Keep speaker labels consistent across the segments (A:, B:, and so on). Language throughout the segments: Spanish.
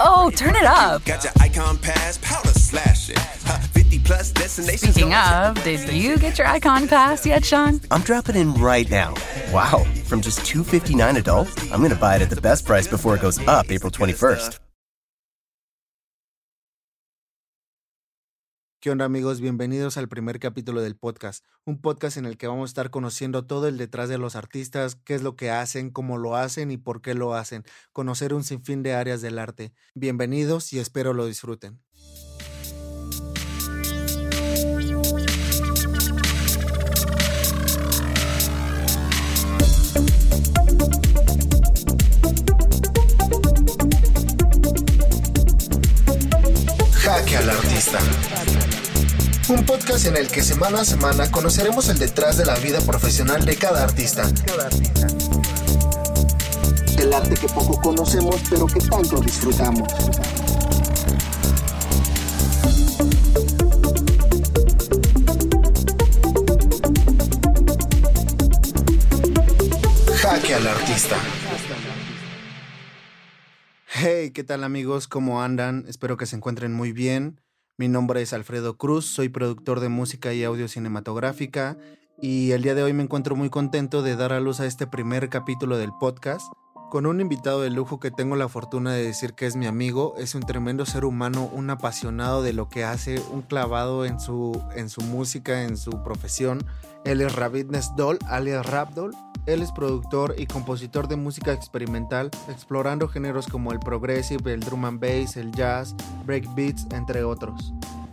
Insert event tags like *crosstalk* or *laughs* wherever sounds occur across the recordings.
A: Oh, turn it up. Speaking of, did you get your icon pass yet, Sean?
B: I'm dropping in right now. Wow, from just 259 adult, I'm going to buy it at the best price before it goes up April 21st.
C: ¿Qué onda amigos? Bienvenidos al primer capítulo del podcast, un podcast en el que vamos a estar conociendo todo el detrás de los artistas, qué es lo que hacen, cómo lo hacen y por qué lo hacen, conocer un sinfín de áreas del arte. Bienvenidos y espero lo disfruten. Jaque al artista. Un podcast en el que semana a semana conoceremos el detrás de la vida profesional de cada artista. El arte que poco conocemos pero que tanto disfrutamos. Jaque al artista. Hey, ¿qué tal amigos? ¿Cómo andan? Espero que se encuentren muy bien. Mi nombre es Alfredo Cruz, soy productor de música y audio cinematográfica y el día de hoy me encuentro muy contento de dar a luz a este primer capítulo del podcast con un invitado de lujo que tengo la fortuna de decir que es mi amigo, es un tremendo ser humano, un apasionado de lo que hace, un clavado en su, en su música, en su profesión. Él es Ravid Nesdol, alias Rapdol. Él es productor y compositor de música experimental, explorando géneros como el progressive, el drum and bass, el jazz, breakbeats, entre otros.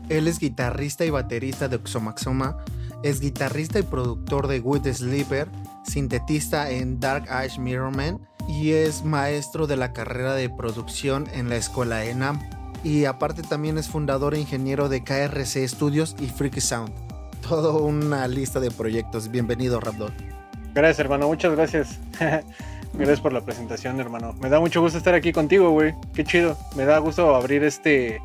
C: Él es guitarrista y baterista de Oxomaxoma, es guitarrista y productor de With Sleeper, sintetista en Dark Age Mirrorman y es maestro de la carrera de producción en la escuela ENAM. Y aparte también es fundador e ingeniero de KRC Studios y Freaky Sound. *laughs* Todo una lista de proyectos. Bienvenido, Rapdor.
D: Gracias, hermano. Muchas gracias. *laughs* gracias por la presentación, hermano. Me da mucho gusto estar aquí contigo, güey. Qué chido. Me da gusto abrir este.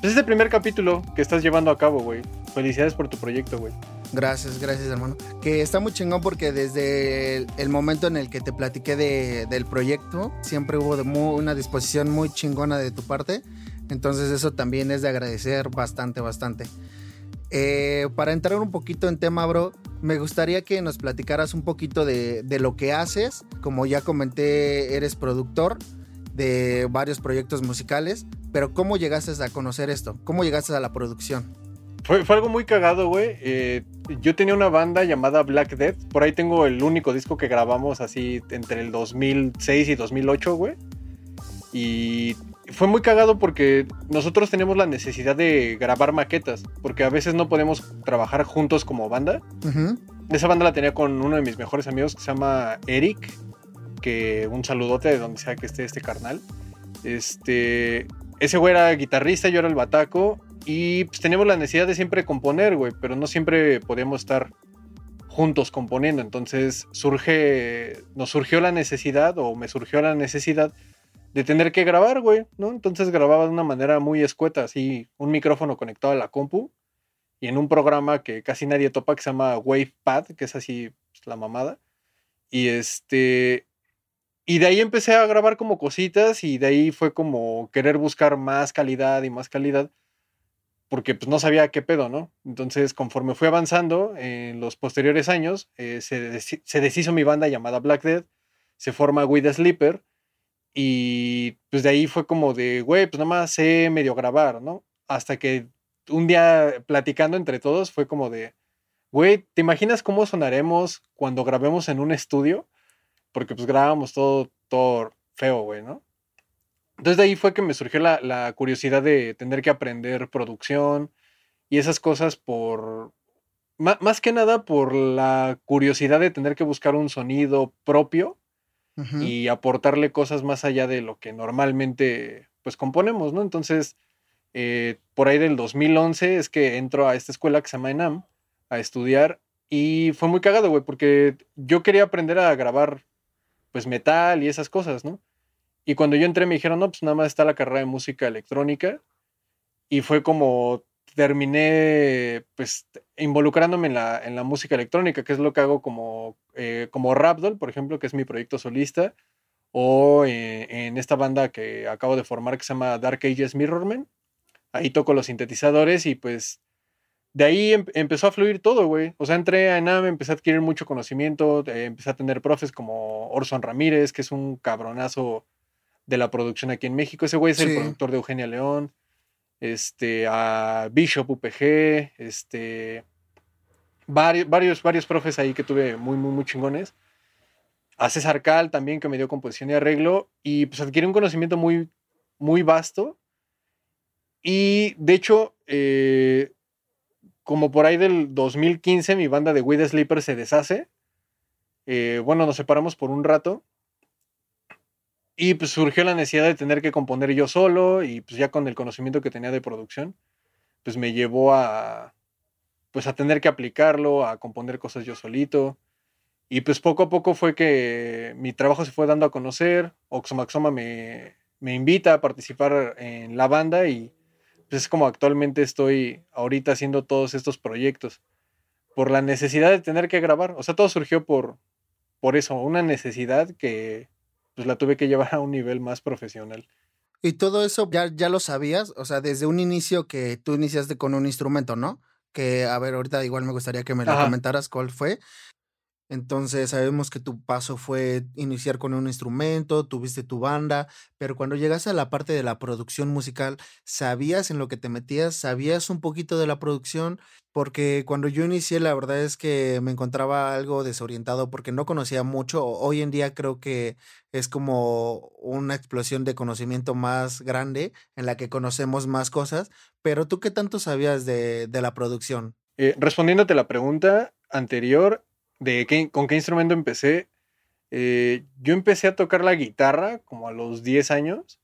D: Pues este primer capítulo que estás llevando a cabo, güey. Felicidades por tu proyecto, güey.
C: Gracias, gracias, hermano. Que está muy chingón porque desde el, momento en el que te platiqué de, del proyecto, siempre hubo de una disposición muy chingona de tu parte. Entonces, eso también es de agradecer bastante, bastante. Eh, para entrar un poquito en tema, bro, me gustaría que nos platicaras un poquito de, de, lo que haces. Como ya comenté, eres productor de varios proyectos musicales, pero ¿cómo llegaste a conocer esto? ¿Cómo llegaste a la producción?
D: Fue, fue algo muy cagado, güey. Eh, yo tenía una banda llamada Black Death. Por ahí tengo el único disco que grabamos así entre el 2006 y 2008, güey. Y fue muy cagado porque nosotros tenemos la necesidad de grabar maquetas, porque a veces no podemos trabajar juntos como banda. Esa banda la tenía con uno de mis mejores amigos que se llama Eric, que un saludote de donde sea que esté este carnal. Este, ese güey era guitarrista, yo era el bataco y pues teníamos la necesidad de siempre componer, güey, pero no siempre podíamos estar juntos componiendo. Entonces surge, nos surgió la necesidad o me surgió la necesidad de tener que grabar, güey, ¿no? Entonces grababa de una manera muy escueta, así, un micrófono conectado a la compu y en un programa que casi nadie topa que se llama WavePad, que es así pues, la mamada. Y este y de ahí empecé a grabar como cositas y de ahí fue como querer buscar más calidad y más calidad porque pues no sabía qué pedo, ¿no? Entonces, conforme fui avanzando en los posteriores años, eh, se, se, deshizo mi banda llamada Black Dead, se forma With the Sleeper y pues de ahí fue como de, güey, pues nada más sé medio grabar, ¿no? Hasta que un día platicando entre todos fue como de, güey, ¿te imaginas cómo sonaremos cuando grabemos en un estudio? Porque pues grabamos todo, todo feo, güey, ¿no? Entonces de ahí fue que me surgió la, la, curiosidad de tener que aprender producción y esas cosas por, más, más, que nada por la curiosidad de tener que buscar un sonido propio y aportarle cosas más allá de lo que normalmente pues componemos, ¿no? Entonces, eh, por ahí del 2011 es que entro a esta escuela que se llama ENAM a estudiar y fue muy cagado, güey, porque yo quería aprender a grabar pues metal y esas cosas, ¿no? Y cuando yo entré me dijeron, no, pues nada más está la carrera de música electrónica y fue como terminé pues involucrándome en la, en la música electrónica, que es lo que hago como, eh, como Rapdol, por ejemplo, que es mi proyecto solista, o eh, en esta banda que acabo de formar que se llama Dark Ages Mirrorman. Ahí toco los sintetizadores y pues de ahí em- empezó a fluir todo, güey. O sea, entré a ENAM, empecé a adquirir mucho conocimiento, eh, empecé a tener profes como Orson Ramírez, que es un cabronazo de la producción aquí en México. Ese güey es el productor de Eugenia León. Este, a Bishop UPG, este, varios, varios, varios profes ahí que tuve muy, muy, muy chingones. A César Cal también, que me dio composición y arreglo. Y pues adquirí un conocimiento muy, muy vasto. Y de hecho, eh, como por ahí del 2015, mi banda de Weed Sleeper se deshace. Eh, bueno, nos separamos por un rato. Y pues surgió la necesidad de tener que componer yo solo. Y pues ya con el conocimiento que tenía de producción, pues me llevó a. Pues a tener que aplicarlo, a componer cosas yo solito. Y pues poco a poco fue que mi trabajo se fue dando a conocer. Oxomaxoma me, me invita a participar en la banda y pues es como actualmente estoy ahorita haciendo todos estos proyectos. Por la necesidad de tener que grabar. O sea, todo surgió por, por eso, una necesidad que pues la tuve que llevar a un nivel más profesional.
C: Y todo eso ya, ya lo sabías, o sea, desde un inicio que tú iniciaste con un instrumento, ¿no? Que, a ver, ahorita igual me gustaría que me lo
D: Ajá.
C: comentaras cuál fue. Entonces sabemos que tu paso fue iniciar con un instrumento, tuviste tu banda, pero cuando llegaste a la parte de la producción musical, ¿sabías en lo que te metías? ¿Sabías un poquito de la producción? Porque cuando yo inicié, la verdad es que me encontraba algo desorientado porque no conocía mucho. Hoy en día creo que es como una explosión de conocimiento más grande en la que conocemos más cosas, pero ¿tú qué tanto sabías de, de la producción?
D: Eh, respondiéndote la pregunta anterior de con qué instrumento empecé, eh, yo empecé a tocar la guitarra como a los 10 años,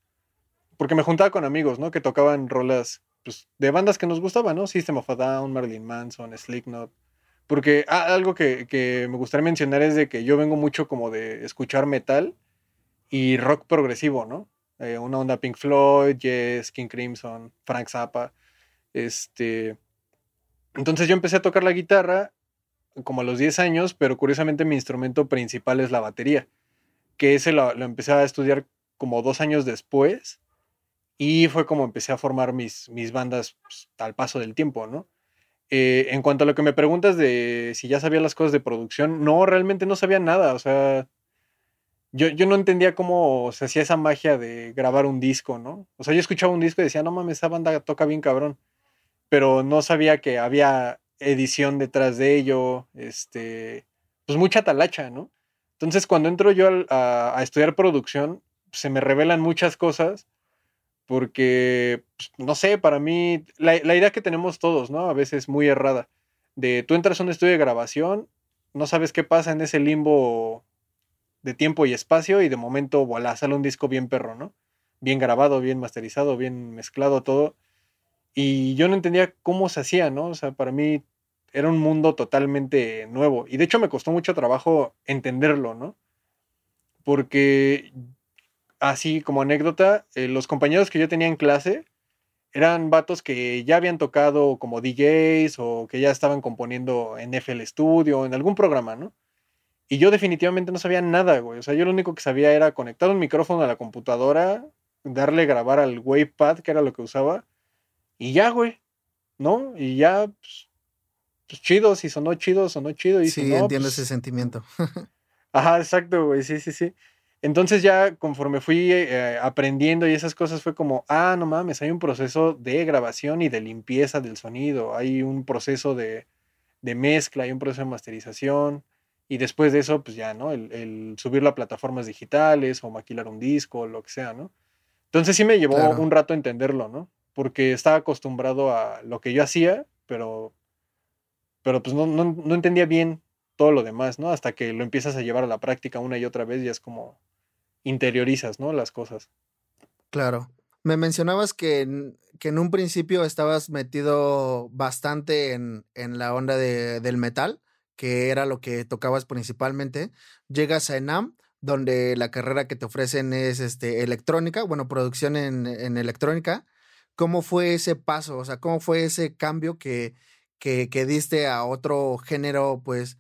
D: porque me juntaba con amigos, ¿no? Que tocaban rolas pues, de bandas que nos gustaban, ¿no? System of a Down, Marilyn Manson, Slipknot. Porque algo que, que me gustaría mencionar es de que yo vengo mucho como de escuchar metal y rock progresivo, ¿no? Eh, una onda Pink Floyd, Yes, King Crimson, Frank Zappa. Este. Entonces yo empecé a tocar la guitarra como a los 10 años, pero curiosamente mi instrumento principal es la batería, que ese lo, empecé a estudiar como dos años después y fue como empecé a formar mis, mis bandas pues, al paso del tiempo, ¿no? Eh, en cuanto a lo que me preguntas de si ya sabía las cosas de producción, no, realmente no sabía nada, o sea, yo, yo no entendía cómo se hacía esa magia de grabar un disco, ¿no? O sea, yo escuchaba un disco y decía, no mames, esa banda toca bien cabrón, pero no sabía que había edición detrás de ello, este, pues mucha talacha, ¿no? Entonces, cuando entro yo a estudiar producción, se me revelan muchas cosas porque, pues, no sé, para mí, la, la idea que tenemos todos, ¿no? A veces muy errada, de tú entras a un estudio de grabación, no sabes qué pasa en ese limbo de tiempo y espacio y de momento, voilà, sale un disco bien perro, ¿no? Bien grabado, bien masterizado, bien mezclado todo. Y yo no entendía cómo se hacía, ¿no? O sea, para mí era un mundo totalmente nuevo. Y de hecho me costó mucho trabajo entenderlo, ¿no? Porque, así como anécdota, eh, los compañeros que yo tenía en clase eran vatos que ya habían tocado como DJs o que ya estaban componiendo en FL Studio, en algún programa, ¿no? Y yo definitivamente no sabía nada, güey. O sea, yo lo único que sabía era conectar un micrófono a la computadora, darle grabar al wavepad, que era lo que usaba, y ya, güey. ¿No? Y ya, pues, pues chido, si sonó chido, sonó chido. Y si
C: Sí,
D: no,
C: entiendo
D: pues,
C: ese sentimiento. *laughs*
D: Ajá, exacto, güey, sí, sí, sí. Entonces ya conforme fui eh, aprendiendo y esas cosas fue como, ah, no mames, hay un proceso de grabación y de limpieza del sonido, hay un proceso de, de mezcla, hay un proceso de masterización y después de eso, pues ya, ¿no? El, el subirlo a plataformas digitales o maquilar un disco, lo que sea, ¿no? Entonces sí me llevó
C: Claro.
D: un rato entenderlo, ¿no? Porque estaba acostumbrado a lo que yo hacía, pero, pero pues no, no, no entendía bien todo lo demás, ¿no? Hasta que lo empiezas a llevar a la práctica una y otra vez y es como interiorizas, ¿no? Las cosas.
C: Claro. Me mencionabas que en, que en un principio estabas metido bastante en, en la onda de- del metal, que era lo que tocabas principalmente. Llegas a ENAM, donde la carrera que te ofrecen es este, electrónica, bueno, producción en, en electrónica. ¿Cómo fue ese paso? O sea, ¿cómo fue ese cambio que, que, diste a otro género, pues,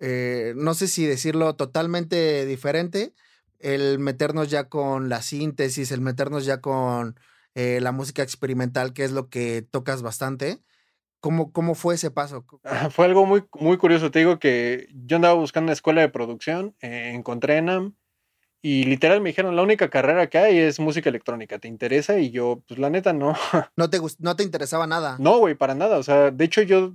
C: eh, no sé si decirlo totalmente diferente, el meternos ya con la síntesis, el meternos ya con eh, la música experimental, que es lo que tocas bastante. ¿Cómo, cómo fue ese paso?
D: Fue algo muy, muy curioso. Te digo que yo andaba buscando una escuela de producción, eh, encontré ENAM y literal me dijeron, la única carrera que hay es música electrónica, ¿te interesa? Y yo, pues la neta, no. *laughs*
C: ¿No te, no te interesaba nada?
D: No, güey, para nada. O sea, de hecho yo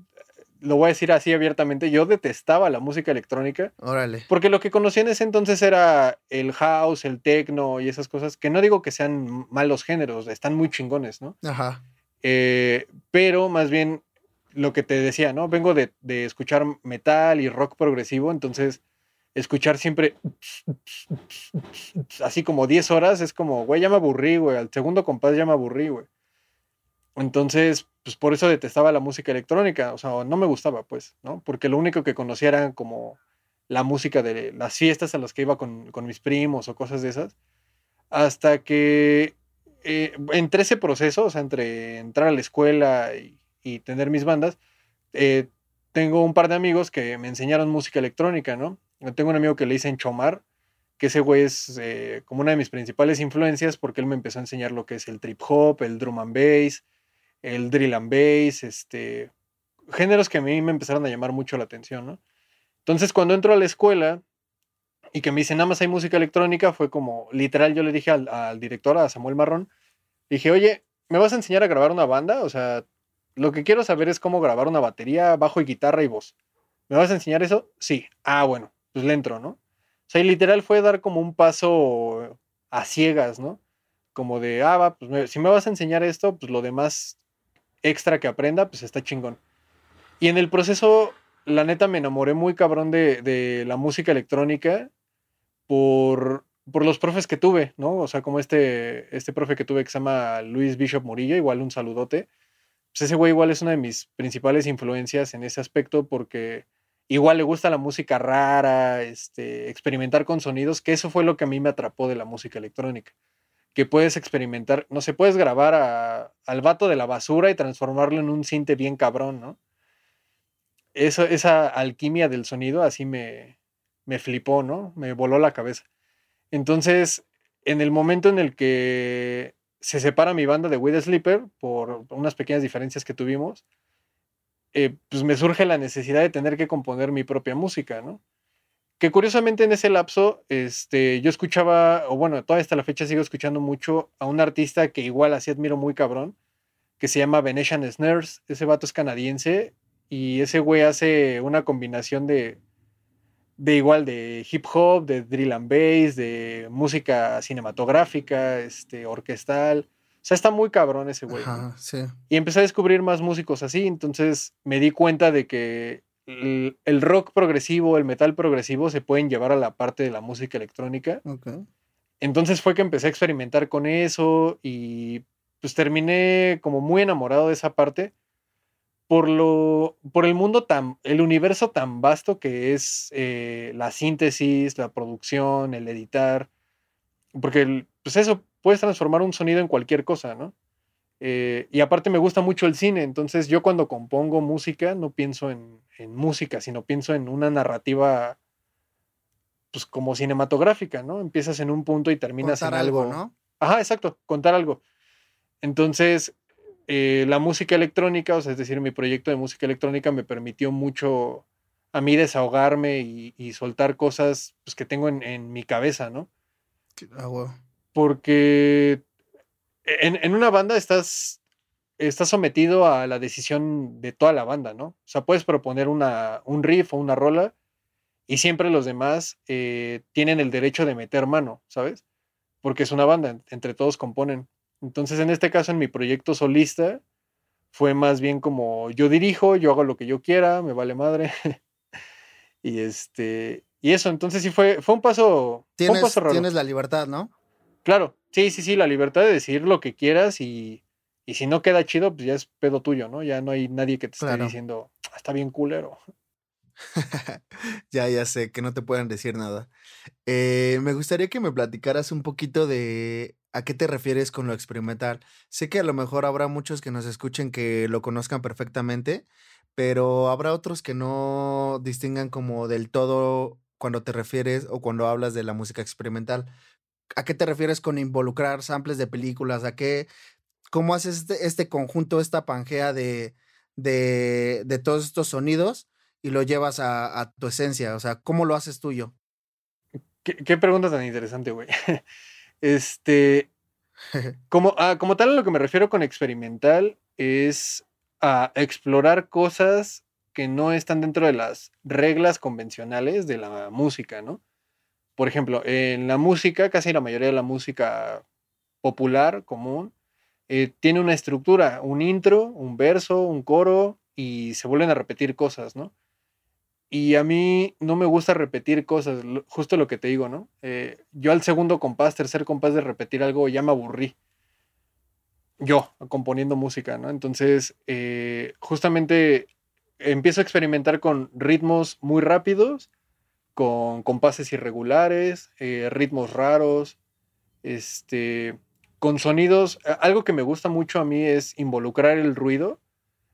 D: lo voy a decir así abiertamente, yo detestaba la música electrónica.
C: Órale.
D: Porque lo que conocía en ese entonces era el house, el techno y esas cosas, que no digo que sean malos géneros, están muy chingones, ¿no?
C: Ajá.
D: Eh, pero más bien lo que te decía, ¿no? Vengo de, de, escuchar metal y rock progresivo, entonces escuchar siempre así como 10 horas es como, güey, ya me aburrí, güey, al segundo compás ya me aburrí, güey. Entonces, pues por eso detestaba la música electrónica, o sea, no me gustaba, pues, ¿no? Porque lo único que conocía era como la música de las fiestas a las que iba con, con mis primos o cosas de esas, hasta que eh, entre ese proceso, o sea, entre entrar a la escuela y, y tener mis bandas, eh, tengo un par de amigos que me enseñaron música electrónica, ¿no? Tengo un amigo que le dicen Chomar, que ese güey es eh, como una de mis principales influencias porque él me empezó a enseñar lo que es el trip hop, el drum and bass, el drill and bass, este, géneros que a mí me empezaron a llamar mucho la atención, ¿no? Entonces, cuando entro a la escuela y que me dicen, nada más hay música electrónica, fue como, literal, yo le dije al, al director, a Samuel Marrón, dije, oye, ¿me vas a enseñar a grabar una banda? O sea, lo que quiero saber es cómo grabar una batería, bajo y guitarra y voz. ¿Me vas a enseñar eso? Sí. Ah, bueno, pues le entro, ¿no? O sea, y literal fue dar como un paso a ciegas, ¿no? Como de, ah, va, pues me, si me vas a enseñar esto, pues lo demás extra que aprenda, pues está chingón. Y en el proceso, la neta, me enamoré muy cabrón de, de la música electrónica por, por, los profes que tuve, ¿no? O sea, como este, este profe que tuve que se llama Luis Bishop Morillo, igual un saludote. Pues ese güey igual es una de mis principales influencias en ese aspecto porque igual le gusta la música rara, este, experimentar con sonidos, que eso fue lo que a mí me atrapó de la música electrónica que puedes experimentar, no sé, puedes grabar al vato de la basura y transformarlo en un cinte bien cabrón, ¿no? Eso, esa alquimia del sonido así me, me flipó, ¿no? Me voló la cabeza. Entonces, en el momento en el que se separa mi banda de With Sleeper por unas pequeñas diferencias que tuvimos, eh, pues me surge la necesidad de tener que componer mi propia música, ¿no? Que curiosamente en ese lapso, este, yo escuchaba, o bueno, todavía hasta la fecha sigo escuchando mucho a un artista que igual así admiro muy cabrón, que se llama Venetian Snares. Ese vato es canadiense y ese güey hace una combinación de, de igual de hip hop, de drill and bass, de música cinematográfica, este, orquestal. O sea, está muy cabrón ese güey.
C: Ajá, sí.
D: Y empecé a descubrir más músicos así, entonces me di cuenta de que el, el, rock progresivo, el metal progresivo se pueden llevar a la parte de la música electrónica.
C: Okay.
D: Entonces fue que empecé a experimentar con eso y pues terminé como muy enamorado de esa parte por lo por el mundo tan el universo tan vasto que es eh, la síntesis la producción el editar porque el, pues eso puedes transformar un sonido en cualquier cosa no eh, y aparte me gusta mucho el cine, entonces yo cuando compongo música no pienso en, en, música, sino pienso en una narrativa pues como cinematográfica, ¿no? Empiezas en un punto y terminas
C: contar
D: en algo,
C: algo, ¿no?
D: Ajá, exacto, contar algo. Entonces, eh, la música electrónica, o sea, es decir, mi proyecto de música electrónica me permitió mucho a mí desahogarme y, y soltar cosas pues, que tengo en, en mi cabeza, ¿no?
C: Ah.
D: Porque en, en, una banda estás, estás sometido a la decisión de toda la banda, ¿no? O sea, puedes proponer una, un riff o una rola y siempre los demás eh, tienen el derecho de meter mano, ¿sabes? Porque es una banda, entre todos componen. Entonces, en este caso, en mi proyecto solista, fue más bien como yo dirijo, yo hago lo que yo quiera, me vale madre. *laughs* y este, y eso, entonces sí fue, fue un paso,
C: tienes,
D: fue un paso raro.
C: Tienes la libertad, ¿no?
D: Claro, sí, sí, sí, la libertad de decir lo que quieras y, y, si no queda chido, pues ya es pedo tuyo, ¿no? Ya no hay nadie que te
C: claro.
D: esté diciendo, "Ah, está bien culero. *laughs*
C: ya, ya sé, que no te puedan decir nada. Eh, me gustaría que me platicaras un poquito de a qué te refieres con lo experimental. Sé que a lo mejor habrá muchos que nos escuchen que lo conozcan perfectamente, pero habrá otros que no distingan como del todo cuando te refieres o cuando hablas de la música experimental. ¿A qué te refieres con involucrar samples de películas? ¿A qué? ¿Cómo haces este, este conjunto, esta pangea de, de, de, todos estos sonidos y lo llevas a, a, tu esencia? O sea, ¿cómo lo haces tuyo?
D: ¿Qué, qué pregunta tan interesante, güey? *laughs* Este, como, ah, como tal, a lo que me refiero con experimental es a explorar cosas que no están dentro de las reglas convencionales de la música, ¿no? Por ejemplo, en la música, casi la mayoría de la música popular, común, eh, tiene una estructura, un intro, un verso, un coro, y se vuelven a repetir cosas, ¿no? Y a mí no me gusta repetir cosas, justo lo que te digo, ¿no? Eh, yo al segundo compás, tercer compás de repetir algo, ya me aburrí. Yo, componiendo música, ¿no? Entonces, eh, justamente empiezo a experimentar con ritmos muy rápidos, con compases irregulares, eh, ritmos raros, este, con sonidos. Algo que me gusta mucho a mí es involucrar el ruido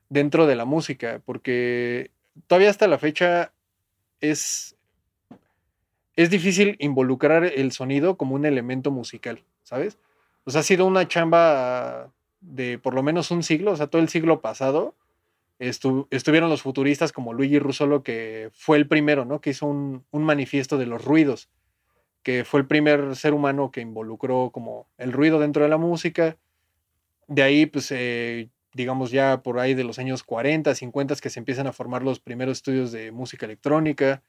D: dentro de la música, porque todavía hasta la fecha es, es difícil involucrar el sonido como un elemento musical, ¿sabes? O sea, ha sido una chamba de por lo menos un siglo, o sea, todo el siglo pasado, estuvieron los futuristas como Luigi Russolo, que fue el primero, ¿no? Que hizo un, un, manifiesto de los ruidos, que fue el primer ser humano que involucró como el ruido dentro de la música. De ahí, pues, eh, digamos ya por ahí de los años 40, 50, que se empiezan a formar los primeros estudios de música electrónica,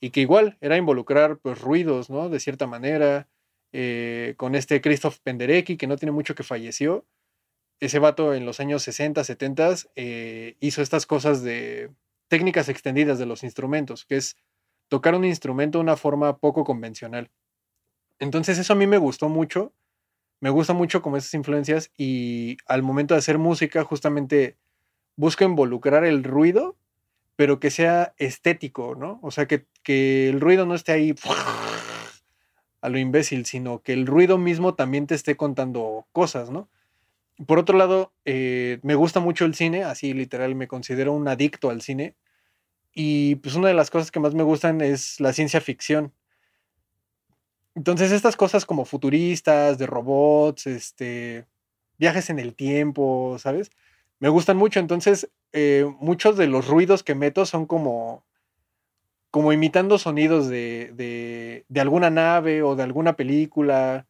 D: y que igual era involucrar, pues, ruidos, ¿no? De cierta manera, eh, con este Christoph Penderecki, que no tiene mucho que falleció, ese vato en los años 60, 70 eh, hizo estas cosas de técnicas extendidas de los instrumentos, que es tocar un instrumento de una forma poco convencional. Entonces eso a mí me gustó mucho, me gusta mucho como esas influencias y al momento de hacer música justamente busco involucrar el ruido, pero que sea estético, ¿no? O sea, que, que el ruido no esté ahí a lo imbécil, sino que el ruido mismo también te esté contando cosas, ¿no? Por otro lado, eh, me gusta mucho el cine, así literal me considero un adicto al cine. Y pues una de las cosas que más me gustan es la ciencia ficción. Entonces estas cosas como futuristas, de robots, este, viajes en el tiempo, ¿sabes? Me gustan mucho. Entonces eh, muchos de los ruidos que meto son como, como imitando sonidos de, de, de alguna nave o de alguna película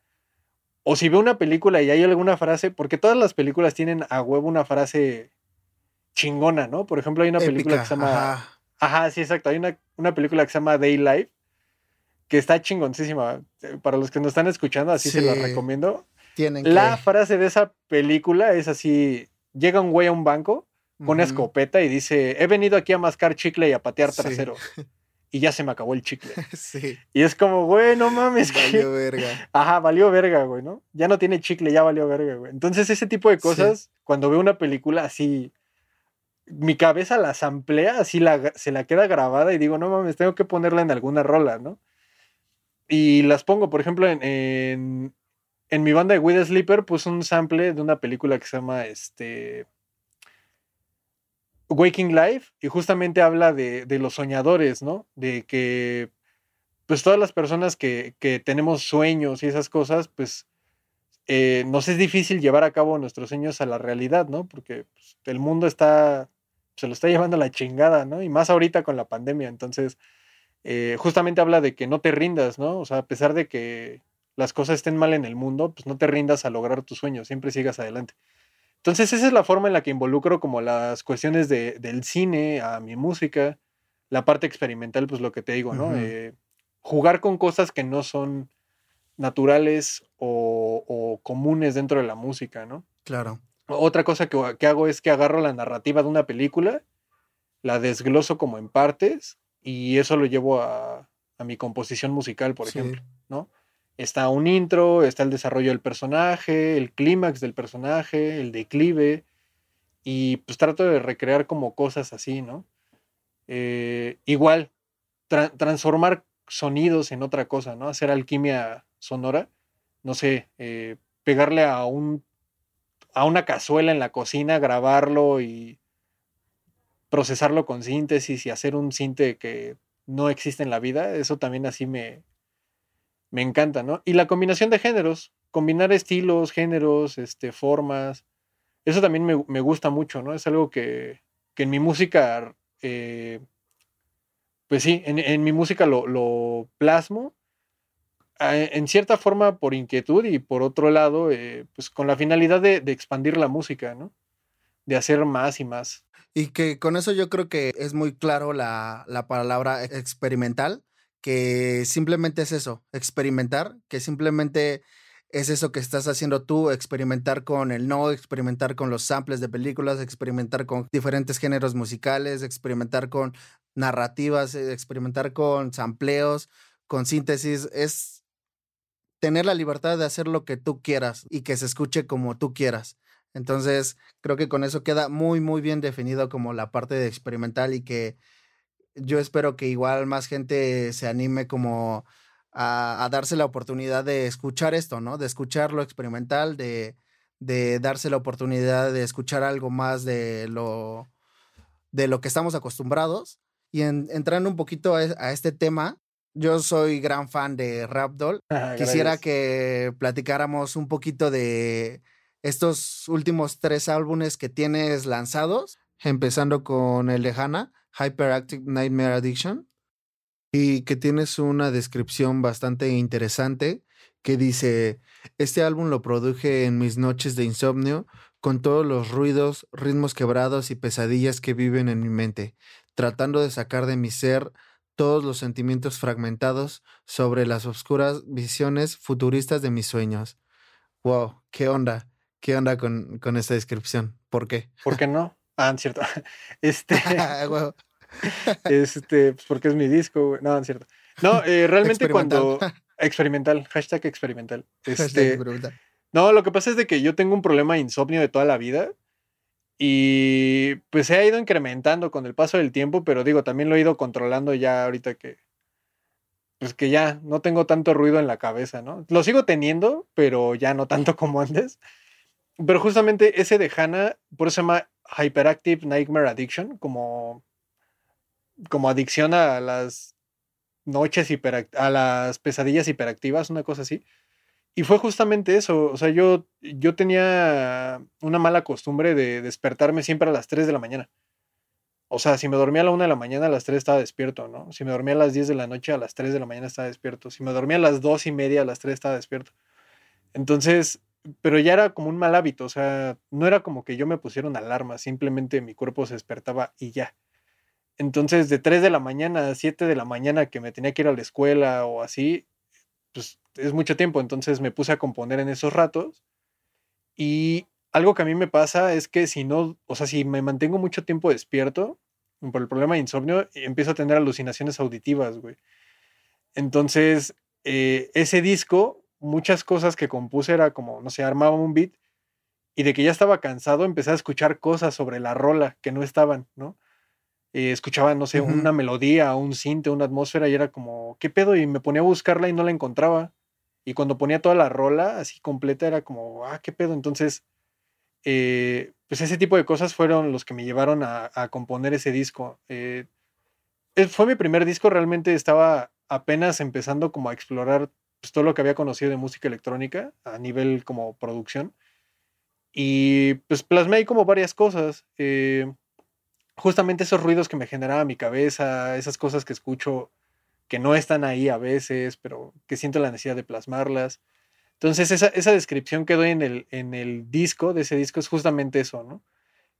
D: o si veo una película y hay alguna frase, porque todas las películas tienen a huevo una frase chingona, ¿no? Por ejemplo, hay una película que se llama. Ajá. sí, exacto. Hay una, una, película que se llama Day Life, que está chingoncísima. Para los que nos están escuchando, así se la recomiendo.
C: Tienen
D: la frase de esa película es así: llega un güey a un banco con escopeta y dice: He venido aquí a mascar chicle y a patear trasero. Sí. *laughs* y ya se me acabó el chicle. *laughs*
C: Sí.
D: Y es como, güey, no mames.
C: Valió verga. *laughs*
D: Ajá, valió verga, güey, ¿no? Ya no tiene chicle, ya valió verga, güey. Entonces, ese tipo de cosas, sí. cuando veo una película así, mi cabeza la samplea, así la, se la queda grabada y digo, no mames, tengo que ponerla en alguna rola, ¿no? Y las pongo, por ejemplo, en, en, en mi banda de With Sleeper, puse un sample de una película que se llama, este... Waking Life y justamente habla de, de, los soñadores, ¿no? De que pues todas las personas que, que tenemos sueños y esas cosas, pues eh, nos es difícil llevar a cabo nuestros sueños a la realidad, ¿no? Porque pues, el mundo está, se lo está llevando a la chingada, ¿no? Y más ahorita con la pandemia, entonces eh, justamente habla de que no te rindas, ¿no? O sea, a pesar de que las cosas estén mal en el mundo, pues no te rindas a lograr tus sueños, siempre sigas adelante. Entonces esa es la forma en la que involucro como las cuestiones de, del cine a mi música, la parte experimental, pues lo que te digo, ¿no? Uh -huh. eh, jugar con cosas que no son naturales o, o, comunes dentro de la música, ¿no?
C: Claro.
D: Otra cosa que, que, hago es que agarro la narrativa de una película, la desgloso como en partes y eso lo llevo a, a mi composición musical, por sí. ejemplo, ¿no? Está un intro, está el desarrollo del personaje, el clímax del personaje, el declive, y pues trato de recrear como cosas así, ¿no? Eh, igual, tra transformar sonidos en otra cosa, ¿no? Hacer alquimia sonora, no sé, eh, pegarle a un a una cazuela en la cocina, grabarlo y procesarlo con síntesis y hacer un sinte que no existe en la vida. Eso también así me, me encanta, ¿no? Y la combinación de géneros, combinar estilos, géneros, este, formas, eso también me, me gusta mucho, ¿no? Es algo que, que en mi música, eh, pues sí, en, en mi música lo, lo, plasmo, en cierta forma por inquietud y por otro lado, eh, pues con la finalidad de, de expandir la música, ¿no? De hacer más y más.
C: Y que con eso yo creo que es muy claro la, la palabra experimental, que simplemente es eso, experimentar, que simplemente es eso que estás haciendo tú, experimentar con el no, experimentar con los samples de películas, experimentar con diferentes géneros musicales, experimentar con narrativas, eh, experimentar con sampleos, con síntesis, es tener la libertad de hacer lo que tú quieras y que se escuche como tú quieras. Entonces, creo que con eso queda muy, muy bien definido como la parte de experimental y que yo espero que igual más gente se anime como a, darse la oportunidad de escuchar esto, ¿no? De escuchar lo experimental, de, de darse la oportunidad de escuchar algo más de lo, de lo que estamos acostumbrados. Y entrando un poquito a, este tema, yo soy gran fan de Rapdoll. *laughs* Ah, Quisiera que platicáramos un poquito de estos últimos tres álbumes que tienes lanzados, empezando con el de Hannah, Hyperactive Nightmare Addiction, y que tienes una descripción bastante interesante que dice, este álbum lo produje en mis noches de insomnio con todos los ruidos, ritmos quebrados y pesadillas que viven en mi mente, tratando de sacar de mi ser todos los sentimientos fragmentados sobre las oscuras visiones futuristas de mis sueños. Wow, qué onda, qué onda con, con esta descripción. ¿Por qué?
D: ¿Por qué no? Ah, cierto. *laughs* Este. *laughs* este, pues porque es mi disco, No, es cierto. No, eh, *laughs* realmente cuando. Experimental, hashtag experimental. Este, No, lo que pasa es de que yo tengo un problema de insomnio de toda la vida. Y pues se ha ido incrementando con el paso del tiempo, pero digo, también lo he ido controlando ya ahorita que. Pues que ya no tengo tanto ruido en la cabeza, ¿no? Lo sigo teniendo, pero ya no tanto como antes. Pero justamente ese de Hannah, por eso se llama Hyperactive Nightmare Addiction, como, como adicción a las noches a las pesadillas hiperactivas, una cosa así. Y fue justamente eso, o sea, yo, yo tenía una mala costumbre de despertarme siempre a las 3 de la mañana. O sea, si me dormía a la 1 de la mañana, a las 3 estaba despierto, ¿no? Si me dormía a las 10 de la noche, a las 3 de la mañana estaba despierto. Si me dormía a las 2 y media, a las 3 estaba despierto. Entonces, pero ya era como un mal hábito, o sea, no era como que yo me pusiera una alarma, simplemente mi cuerpo se despertaba y ya. Entonces, de 3 de la mañana a 7 de la mañana que me tenía que ir a la escuela o así, pues es mucho tiempo, entonces me puse a componer en esos ratos. Y algo que a mí me pasa es que si no, o sea, si me mantengo mucho tiempo despierto, por el problema de insomnio, empiezo a tener alucinaciones auditivas, güey. Entonces, eh, ese disco muchas cosas que compuse era como, no sé, armaba un beat y de que ya estaba cansado empecé a escuchar cosas sobre la rola que no estaban, ¿no? Eh, escuchaba, no sé, una melodía, un cinte, una atmósfera y era como, ¿qué pedo? Y me ponía a buscarla y no la encontraba. Y cuando ponía toda la rola así completa era como, ah, ¿qué pedo? Entonces, eh, pues ese tipo de cosas fueron los que me llevaron a, componer ese disco. Eh, fue mi primer disco, realmente estaba apenas empezando como a explorar pues, todo lo que había conocido de música electrónica a nivel como producción. Y pues plasmé ahí como varias cosas. Eh, justamente esos ruidos que me generaba mi cabeza, esas cosas que escucho que no están ahí a veces, pero que siento la necesidad de plasmarlas. Entonces, esa, esa descripción que doy en el, en el disco, de ese disco, es justamente eso, ¿no?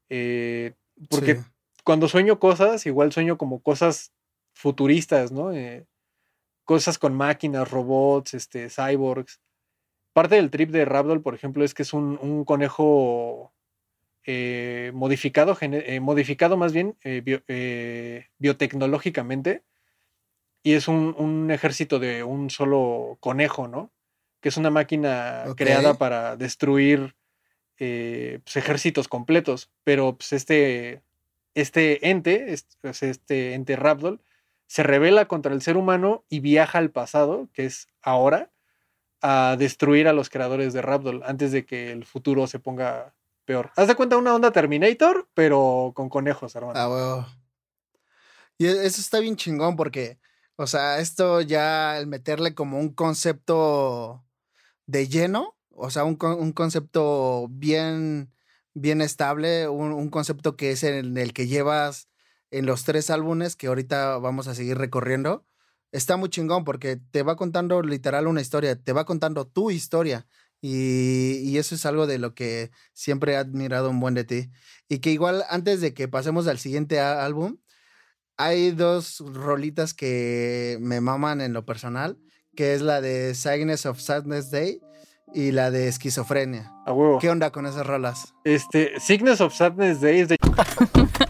D: Eh, porque cuando sueño cosas, igual sueño como cosas futuristas, ¿no? Eh, cosas con máquinas, robots, este, cyborgs. Parte del trip de Rabdol, por ejemplo, es que es un, conejo eh, modificado, eh, modificado más bien eh, biotecnológicamente, y es un, ejército de un solo conejo, ¿no? Que es una máquina creada para destruir pues, ejércitos completos, pero pues, este, este ente, este, este ente Rabdol, se revela contra el ser humano y viaja al pasado, que es ahora, a destruir a los creadores de Rabdol antes de que el futuro se ponga peor. Haz de cuenta una onda Terminator, pero con conejos, hermano.
C: Ah, Y e, eso está bien chingón porque, o sea, esto ya el meterle como un concepto de lleno, o sea, un, un concepto bien, bien estable, un, un, concepto que es en el que llevas en los tres álbumes que ahorita vamos a seguir recorriendo. Está muy chingón porque te va contando literal una historia, te va contando tu historia. Y, y, eso es algo de lo que siempre he admirado un buen de ti. Y que igual antes de que pasemos al siguiente álbum, hay dos rolitas que me maman en lo personal, que es la de Sickness of Sadness Day y la de Esquizofrenia.
D: A huevo.
C: ¿Qué onda con esas rolas?
D: Este, Sickness of Sadness Day es de... *laughs*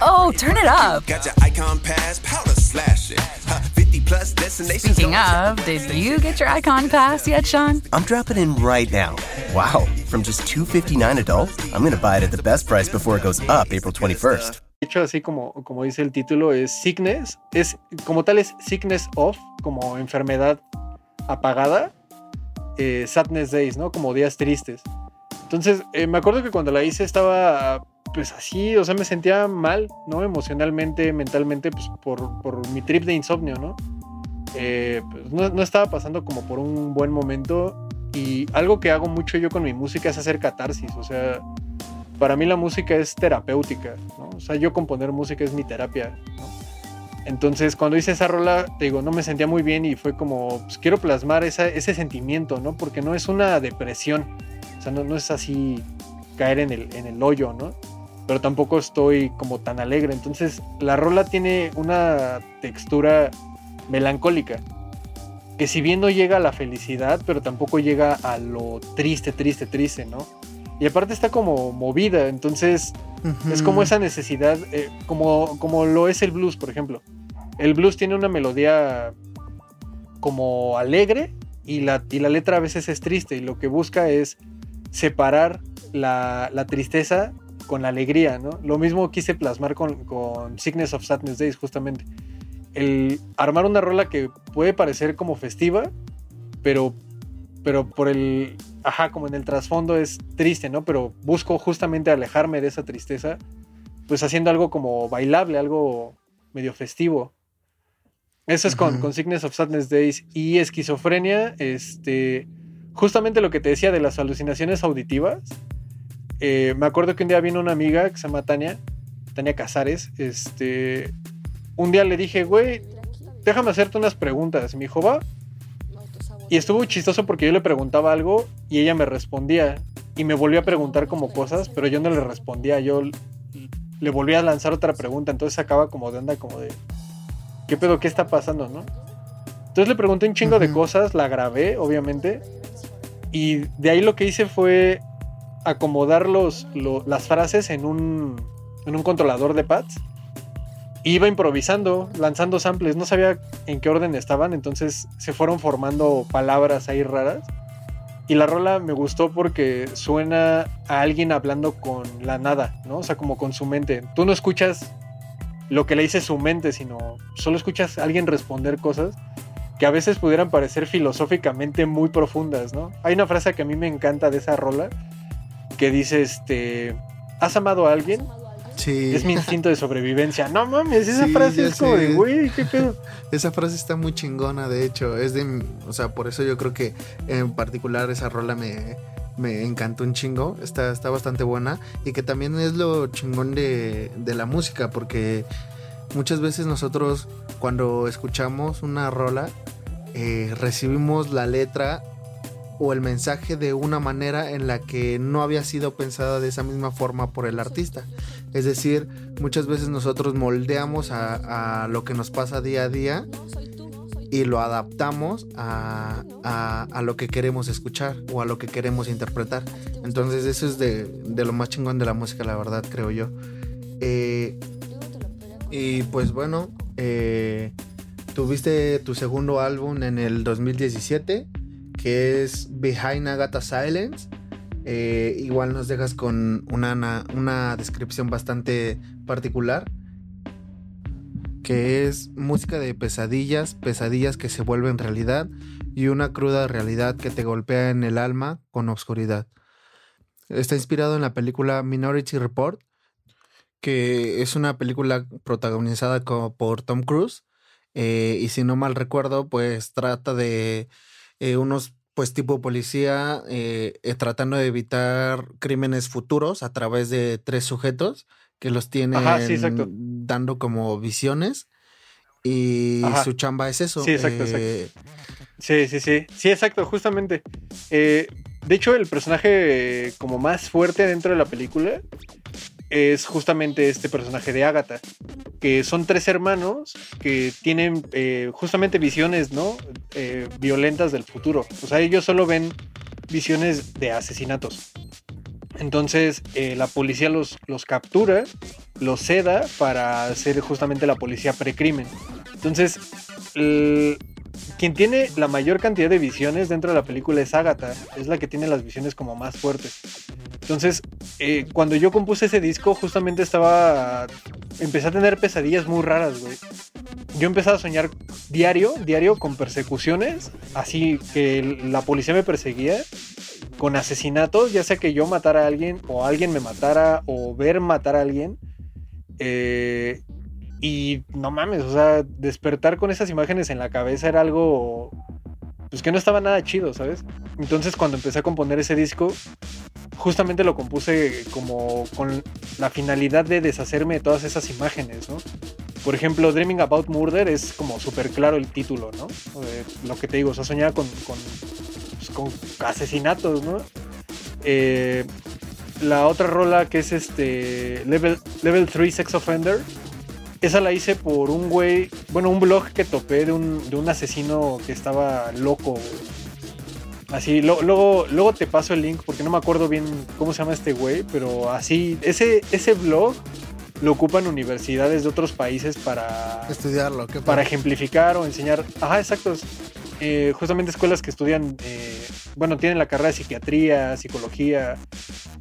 A: Oh, turn it up.
E: Got your icon pass, powder slashing. 50 plus destinations.
A: Speaking of, did you get your icon pass yet, Sean?
B: I'm dropping in right now. Wow, from just $259 adult, I'm going to buy it at the best price before it goes up April 21st.
D: De hecho, así como, como dice el título, es sickness, es como tal es sickness of, como enfermedad apagada, eh, sadness days, ¿no? Como días tristes. Entonces, eh, me acuerdo que cuando la hice estaba pues así, o sea, me sentía mal, ¿no? Emocionalmente, mentalmente, pues por, por mi trip de insomnio, ¿no? Eh, pues no, no, estaba pasando como por un buen momento y algo que hago mucho yo con mi música es hacer catarsis, o sea, para mí la música es terapéutica, ¿no? O sea, yo componer música es mi terapia, ¿no? Entonces, cuando hice esa rola, te digo, no me sentía muy bien y fue como, pues quiero plasmar esa, ese sentimiento, ¿no? Porque no es una depresión, o sea, no, no es así caer en el, en el hoyo, ¿no? pero tampoco estoy como tan alegre. Entonces la rola tiene una textura melancólica, que si bien no llega a la felicidad, pero tampoco llega a lo triste, triste, triste, ¿no? Y aparte está como movida, entonces uh -huh. es como esa necesidad, eh, como, como lo es el blues, por ejemplo. El blues tiene una melodía como alegre y la, y la letra a veces es triste y lo que busca es separar la, la tristeza con la alegría, ¿no? Lo mismo quise plasmar con, con Sickness of Sadness Days, justamente. El armar una rola que puede parecer como festiva, pero, pero por el, ajá, como en el trasfondo es triste, ¿no? Pero busco justamente alejarme de esa tristeza, pues haciendo algo como bailable, algo medio festivo. Eso es con, uh -huh. con Sickness of Sadness Days y esquizofrenia, este, justamente lo que te decía de las alucinaciones auditivas eh, me acuerdo que un día vino una amiga que se llama Tania, Tania Casares. Este, un día le dije, güey, déjame hacerte unas preguntas. Me dijo, va. Y estuvo chistoso porque yo le preguntaba algo y ella me respondía. Y me volvió a preguntar como cosas, pero yo no le respondía. Yo le volví a lanzar otra pregunta. Entonces acaba como de onda, como de, ¿qué pedo? ¿Qué está pasando, no? Entonces le pregunté un chingo uh -huh. de cosas, la grabé, obviamente. Y de ahí lo que hice fue acomodar los, lo, las frases en un, en un controlador de pads. Iba improvisando, lanzando samples, no sabía en qué orden estaban, entonces se fueron formando palabras ahí raras. Y la rola me gustó porque suena a alguien hablando con la nada, ¿no? O sea, como con su mente. Tú no escuchas lo que le dice su mente, sino solo escuchas a alguien responder cosas que a veces pudieran parecer filosóficamente muy profundas, ¿no? Hay una frase que a mí me encanta de esa rola, que dice, este, ¿has amado a alguien?
C: Sí.
D: Es mi instinto de sobrevivencia. No mames, esa sí, frase es como de, güey, qué pedo.
C: Esa frase está muy chingona, de hecho. Es de, o sea, por eso yo creo que en particular esa rola me, me encantó un chingo. Está, está bastante buena. Y que también es lo chingón de, de la música, porque muchas veces nosotros cuando escuchamos una rola, eh, recibimos la letra o el mensaje de una manera en la que no había sido pensada de esa misma forma por el artista. Es decir, muchas veces nosotros moldeamos a, lo que nos pasa día a día y lo adaptamos a, lo que queremos escuchar o a lo que queremos interpretar. Entonces eso es de, de lo más chingón de la música, la verdad, creo yo. Eh, Y pues bueno, eh, tuviste tu segundo álbum en el 2017, que es Behind Agatha Silence. Eh, igual nos dejas con una, una descripción bastante particular, que es música de pesadillas, pesadillas que se vuelven realidad y una cruda realidad que te golpea en el alma con obscuridad. Está inspirado en la película Minority Report, que es una película protagonizada por Tom Cruise. Eh, y si no mal recuerdo, pues trata de eh, unos, pues tipo policía, eh, tratando de evitar crímenes futuros a través de tres sujetos que los tienen dando como visiones. Y su chamba es eso.
D: Sí, exacto, exacto. Sí, sí, sí. Sí, exacto, justamente. de hecho, el personaje como más fuerte dentro de la película es justamente este personaje de Agatha, que son tres hermanos que tienen eh, justamente visiones, ¿no? Eh, violentas del futuro. O sea, ellos solo ven visiones de asesinatos. Entonces eh, la policía los, los captura, los seda para hacer justamente la policía precrimen. Entonces, quien tiene la mayor cantidad de visiones dentro de la película es Agatha, es la que tiene las visiones como más fuertes. Entonces, eh, cuando yo compuse ese disco, justamente estaba. Empecé a tener pesadillas muy raras, güey. Yo empecé a soñar diario, diario, con persecuciones, así que la policía me perseguía, con asesinatos, ya sea que yo matara a alguien, o alguien me matara, o ver matar a alguien. Eh, y no mames, o sea, despertar con esas imágenes en la cabeza era algo pues que no estaba nada chido, ¿sabes? Entonces cuando empecé a componer ese disco, justamente lo compuse como con la finalidad de deshacerme de todas esas imágenes, ¿no? Por ejemplo, Dreaming About Murder es como súper claro el título, ¿no? lo que te digo, o sea, soñaba con, con, pues, asesinatos, ¿no? Eh, la otra rola que es este Level, Level 3 Sex Offender, esa la hice por un güey, bueno, un blog que topé de un, de un asesino que estaba loco. Así, luego, luego te paso el link porque no me acuerdo bien cómo se llama este güey, pero así, ese, ese blog lo ocupan universidades de otros países para
C: estudiarlo, ¿qué
D: para ejemplificar o enseñar. Ajá, exacto. Eh, justamente escuelas que estudian, eh, bueno, tienen la carrera de psiquiatría, psicología,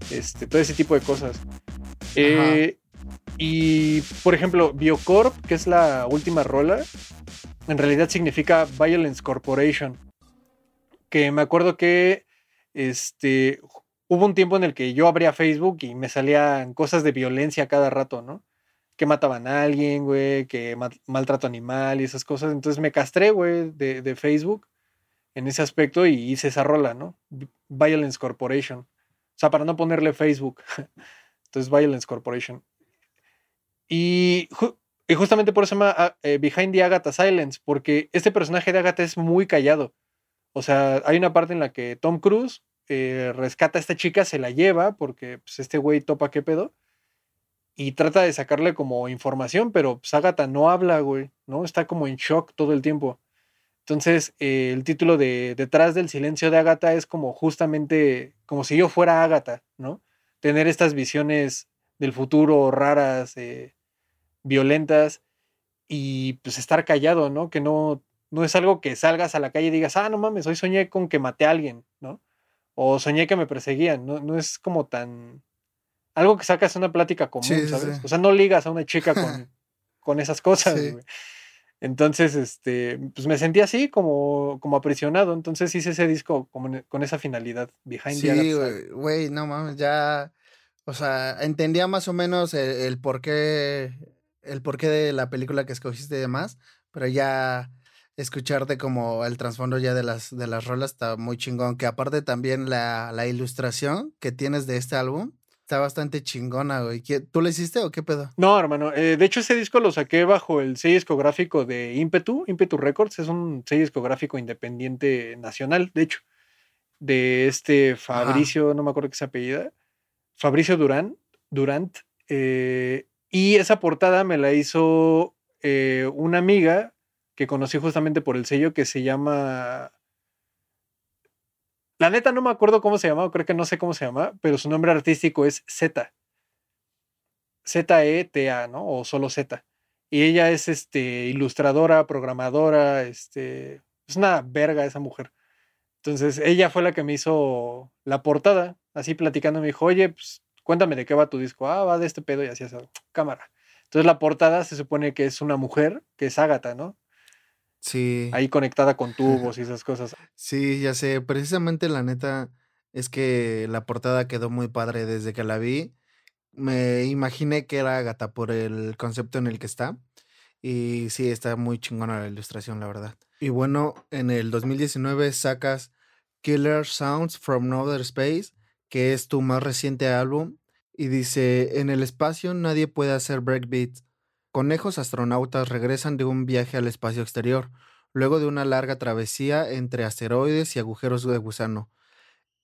D: este, todo ese tipo de cosas. Eh, y, por ejemplo, Biocorp, que es la última rola, en realidad significa Violence Corporation. Que me acuerdo que este, hubo un tiempo en el que yo abría Facebook y me salían cosas de violencia cada rato, ¿no? Que mataban a alguien, güey, que maltrato animal y esas cosas. Entonces me castré, güey, de, de Facebook en ese aspecto y hice esa rola, ¿no? Violence Corporation. O sea, para no ponerle Facebook. *laughs* Entonces, Violence Corporation. Y, justamente por eso se llama ah, eh, Behind the Agatha Silence, porque este personaje de Agatha es muy callado. O sea, hay una parte en la que Tom Cruise eh, rescata a esta chica, se la lleva, porque pues, este güey topa qué pedo, y trata de sacarle como información, pero pues, Agatha no habla, güey, ¿no? Está como en shock todo el tiempo. Entonces, eh, el título de Detrás del silencio de Agatha es como justamente, como si yo fuera Agatha, ¿no? Tener estas visiones del futuro raras, eh, violentas y pues estar callado, ¿no? Que no, no es algo que salgas a la calle y digas, ah, no mames, hoy soñé con que maté a alguien, ¿no? O soñé que me perseguían, ¿no? No es como tan... Algo que sacas una plática común, ¿sabes? O sea, no ligas a una chica con, *laughs* con esas cosas, Entonces, este, pues me sentí así como, como aprisionado. Entonces hice ese disco con esa finalidad, Behind
C: Sí, güey, no mames, ya. O sea, entendía más o menos el, el porqué el porqué de la película que escogiste y demás, pero ya escucharte como el trasfondo ya de las, de las rolas está muy chingón, que aparte también la, la ilustración que tienes de este álbum está bastante chingona, güey. ¿Tú lo hiciste o qué pedo?
D: No, hermano. Eh, de hecho, ese disco lo saqué bajo el sello discográfico de Impetu, Impetu Records. Es un sello discográfico independiente nacional, de hecho. De este Fabricio, no me acuerdo qué se apellida. Fabricio Durán, Durant. Eh, y esa portada me la hizo eh, una amiga que conocí justamente por el sello que se llama... La neta no me acuerdo cómo se llama, creo que no sé cómo se llama, pero su nombre artístico es Z. Z-E-T-A, ¿no? O solo Z. Y ella es este, ilustradora, programadora, este, es una verga esa mujer. Entonces, ella fue la que me hizo la portada, así platicando, me dijo, oye, pues cuéntame de qué va tu disco. Ah, va de este pedo y así es, cámara. Entonces, la portada se supone que es una mujer, que es Ágata, ¿no?
C: Sí.
D: Ahí conectada con *laughs* tubos y esas cosas.
C: Sí, ya sé. Precisamente la neta es que la portada quedó muy padre desde que la vi. Me imaginé que era Agatha por el concepto en el que está. Y sí, está muy chingona la ilustración, la verdad. Y bueno, en el 2019 sacas Killer Sounds from Outer Space, que es tu más reciente álbum. Y dice, en el espacio nadie puede hacer breakbeats. Conejos astronautas regresan de un viaje al espacio exterior, luego de una larga travesía entre asteroides y agujeros de gusano.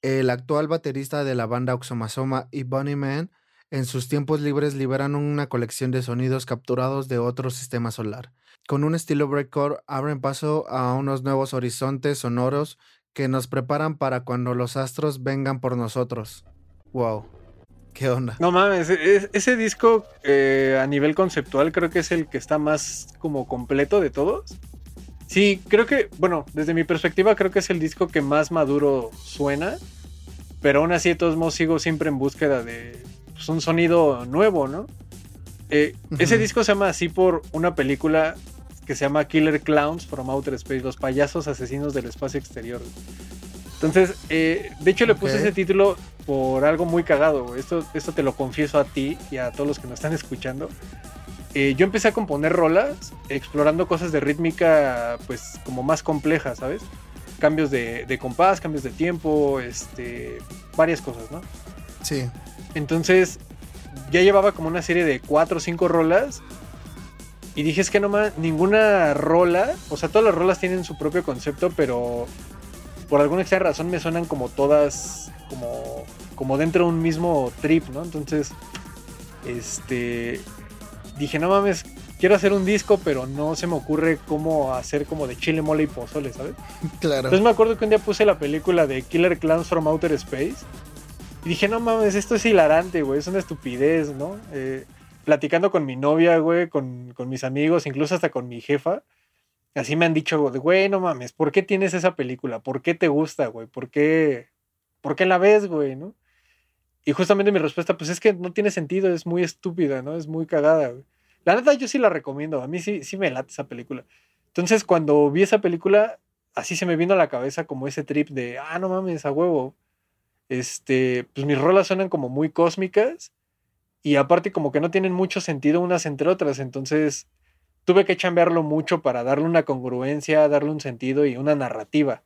C: El actual baterista de la banda Oxomasoma y Bunny Man en sus tiempos libres liberan una colección de sonidos capturados de otro sistema solar. Con un estilo breakcore abren paso a unos nuevos horizontes sonoros que nos preparan para cuando los astros vengan por nosotros. Wow. ¿Qué onda?
D: No mames, ese disco eh, a nivel conceptual creo que es el que está más como completo de todos. Sí, creo que, bueno, desde mi perspectiva creo que es el disco que más maduro suena, pero aún así de todos modos sigo siempre en búsqueda de pues, un sonido nuevo, ¿no? Eh, ese disco se llama así por una película que se llama Killer Clowns from Outer Space, los payasos asesinos del espacio exterior. Entonces, eh, de hecho le puse ese título por algo muy cagado. Esto, esto te lo confieso a ti y a todos los que nos están escuchando. Eh, yo empecé a componer rolas explorando cosas de rítmica pues como más complejas, ¿sabes? Cambios de, de compás, cambios de tiempo, este, varias cosas, ¿no?
C: Sí.
D: Entonces, ya llevaba como una serie de cuatro o cinco rolas. Y dije, es que no más, ninguna rola, o sea, todas las rolas tienen su propio concepto, pero por alguna extraña razón me suenan como todas, como, como dentro de un mismo trip, ¿no? Entonces, este, dije, no mames, quiero hacer un disco, pero no se me ocurre cómo hacer como de chile, mole y pozole, ¿sabes?
C: Claro.
D: Entonces me acuerdo que un día puse la película de Killer Clowns from Outer Space. Y dije, no mames, esto es hilarante, güey, es una estupidez, ¿no? Eh, platicando con mi novia, güey, con, con, mis amigos, incluso hasta con mi jefa. Así me han dicho, güey, no mames, ¿por qué tienes esa película? ¿Por qué te gusta, güey? ¿Por qué, ¿Por qué la ves, güey, no? Y justamente mi respuesta, pues es que no tiene sentido, es muy estúpida, ¿no? Es muy cagada. La neta, yo sí la recomiendo, a mí sí, sí me late esa película. Entonces, cuando vi esa película, así se me vino a la cabeza como ese trip de, ah, no mames, a huevo este, pues mis rolas suenan como muy cósmicas y aparte como que no tienen mucho sentido unas entre otras, entonces tuve que chambearlo mucho para darle una congruencia, darle un sentido y una narrativa.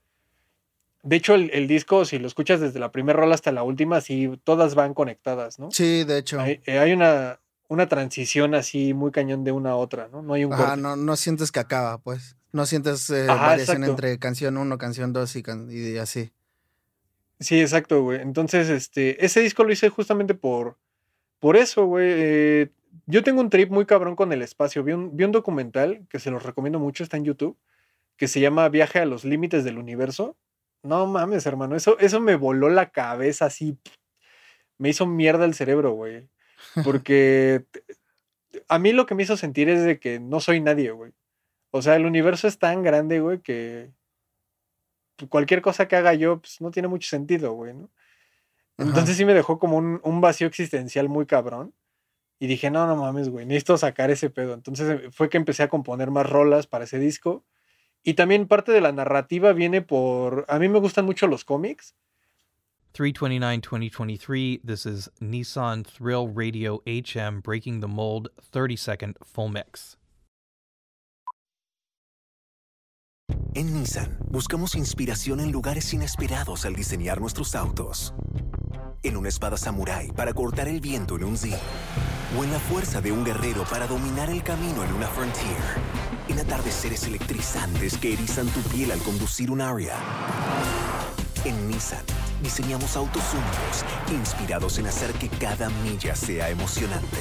D: De hecho, el, el disco, si lo escuchas desde la primera rola hasta la última, sí, todas van conectadas, ¿no?
C: Sí, de hecho.
D: Hay, eh, hay una, una transición así muy cañón de una a otra, ¿no? No hay un
C: Ah, no, no sientes que acaba, pues. No sientes eh,
D: Ajá,
C: variación
D: exacto.
C: entre canción 1, canción 2 y, can- y así.
D: Sí, exacto, güey. Entonces, este, ese disco lo hice justamente por, por eso, güey. Eh, yo tengo un trip muy cabrón con el espacio. Vi un, vi un documental que se los recomiendo mucho, está en YouTube, que se llama Viaje a los Límites del Universo. No mames, hermano, eso, eso me voló la cabeza así. Me hizo mierda el cerebro, güey. Porque a mí lo que me hizo sentir es de que no soy nadie, güey. O sea, el universo es tan grande, güey, que cualquier cosa que haga yo, pues no tiene mucho sentido, güey, ¿no?
C: Ajá.
D: Entonces sí me dejó como un, un vacío existencial muy cabrón. Y dije, no, no mames, güey, necesito sacar ese pedo. Entonces eh, fue que empecé a componer más rolas para ese disco. Y también parte de la narrativa viene por... A mí me gustan mucho los cómics.
F: 329 2023. This is Nissan Thrill Radio HM Breaking the Mold 30 second full mix.
E: En Nissan buscamos inspiración en lugares inesperados al diseñar nuestros autos. En una espada samurái para cortar el viento en un Z. O en la fuerza de un guerrero para dominar el camino en una Frontier. En atardeceres electrizantes que erizan tu piel al conducir un Aria. En Nissan diseñamos autos únicos, inspirados en hacer que cada milla sea emocionante.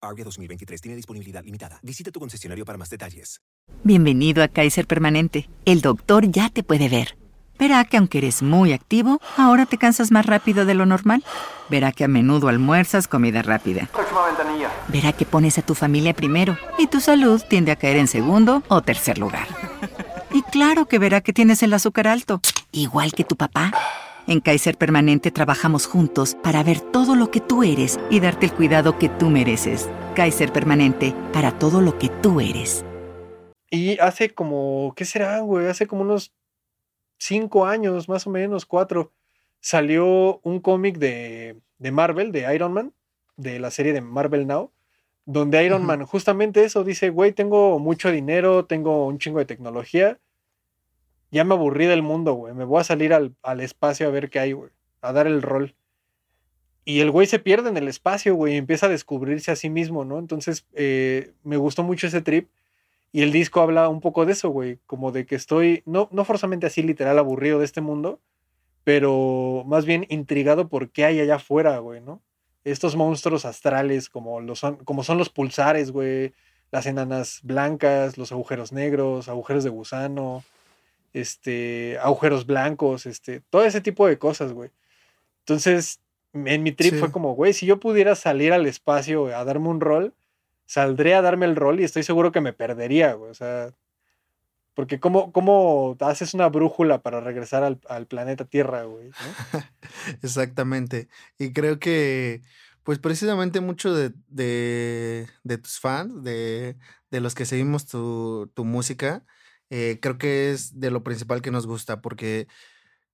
E: Aria 2023 tiene disponibilidad limitada. Visita tu concesionario para más detalles.
G: Bienvenido a Kaiser Permanente. El doctor ya te puede ver.
A: Verá que aunque eres muy activo, ahora te cansas más rápido de lo normal. Verá que a menudo almuerzas comida rápida.
G: Próxima ventanilla.
A: Verá que pones a tu familia primero y tu salud tiende a caer en segundo o tercer lugar. Y claro que verá que tienes el azúcar alto, igual que tu papá. En Kaiser Permanente trabajamos juntos para ver todo lo que tú eres y darte el cuidado que tú mereces. Kaiser Permanente, para todo lo que tú eres.
D: Y hace como, ¿qué será, güey? Hace como unos cinco años, más o menos, cuatro, salió un cómic de, de Marvel, de Iron Man, de la serie de Marvel Now, donde Iron Man justamente eso dice, güey, tengo mucho dinero, tengo un chingo de tecnología, ya me aburrí del mundo, güey, me voy a salir al, al espacio a ver qué hay, güey, a dar el rol. Y el güey se pierde en el espacio, güey, y empieza a descubrirse a sí mismo, ¿no? Entonces, eh, me gustó mucho ese trip. Y el disco habla un poco de eso, güey, como de que estoy, no, no forzosamente así literal aburrido de este mundo, pero más bien intrigado por qué hay allá afuera, güey, ¿no? Estos monstruos astrales como, los son, como son los pulsares, güey, las enanas blancas, los agujeros negros, agujeros de gusano, este, agujeros blancos, este, todo ese tipo de cosas, güey. Entonces, en mi trip
C: Sí.
D: fue como, güey, si yo pudiera salir al espacio a darme un rol, saldré a darme el rol y estoy seguro que me perdería, güey. O sea, porque ¿cómo, cómo haces una brújula para regresar al, al planeta Tierra, güey? ¿no? *laughs*
C: Exactamente. Y creo que, pues precisamente mucho de, de, de tus fans, de, de los que seguimos tu, tu música, eh, creo que es de lo principal que nos gusta, porque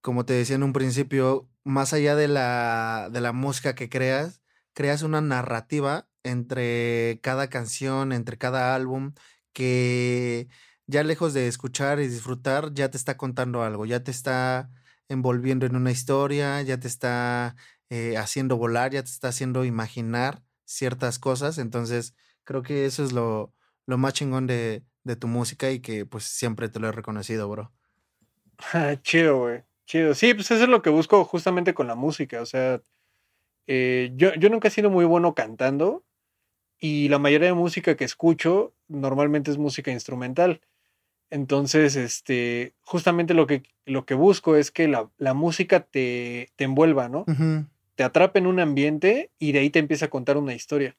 C: como te decía en un principio, más allá de la, de la música que creas, creas una narrativa entre cada canción, entre cada álbum, que ya lejos de escuchar y disfrutar, ya te está contando algo, ya te está envolviendo en una historia, ya te está eh, haciendo volar, ya te está haciendo imaginar ciertas cosas. Entonces, creo que eso es lo, lo más chingón de, de tu música y que pues siempre te lo he reconocido, bro.
D: Ah, Chido, güey. Chido. Sí, pues eso es lo que busco justamente con la música. O sea, eh, yo, yo nunca he sido muy bueno cantando y la mayoría de música que escucho normalmente es música instrumental. Entonces, este, justamente lo que, lo que busco es que la, la música te, te envuelva, ¿no? Te atrape en un ambiente y de ahí te empieza a contar una historia.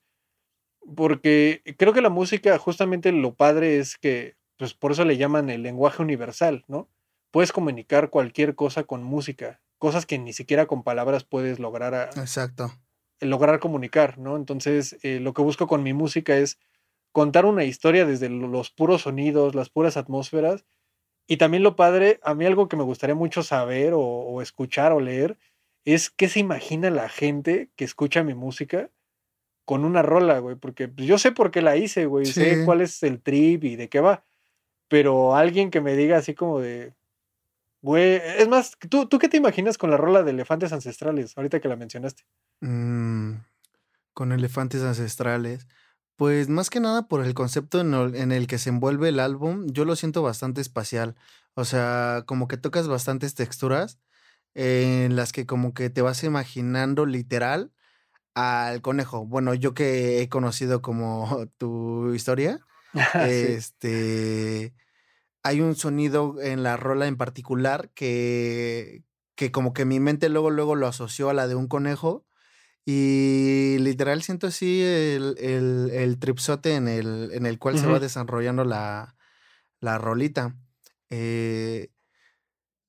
D: Porque creo que la música, justamente lo padre es que, pues por eso le llaman el lenguaje universal, ¿no? Puedes comunicar cualquier cosa con música, cosas que ni siquiera con palabras puedes lograr, a-
C: Exacto.
D: lograr comunicar, ¿no? Entonces, eh, lo que busco con mi música es contar una historia desde lo- los puros sonidos, las puras atmósferas. Y también lo padre, a mí algo que me gustaría mucho saber o, o escuchar o leer es qué se imagina la gente que escucha mi música con una rola, güey, porque pues, yo sé por qué la hice, güey, sé cuál es el trip y de qué va, pero alguien que me diga así como de, güey, es más, ¿tú, ¿tú qué te imaginas con la rola de Elefantes Ancestrales, ahorita que la mencionaste?
C: Mm, con elefantes ancestrales. Pues más que nada por el concepto en el, en el que se envuelve el álbum, yo lo siento bastante espacial. O sea, como que tocas bastantes texturas en las que como que te vas imaginando literal al conejo. Bueno, yo que he conocido como *laughs* tu historia, *laughs*
D: Sí.
C: este, hay un sonido en la rola en particular que, que como que mi mente luego, luego lo asoció a la de un conejo y literal siento así el, el, el tripsote en el, en el cual se va desarrollando la, la rolita. Eh,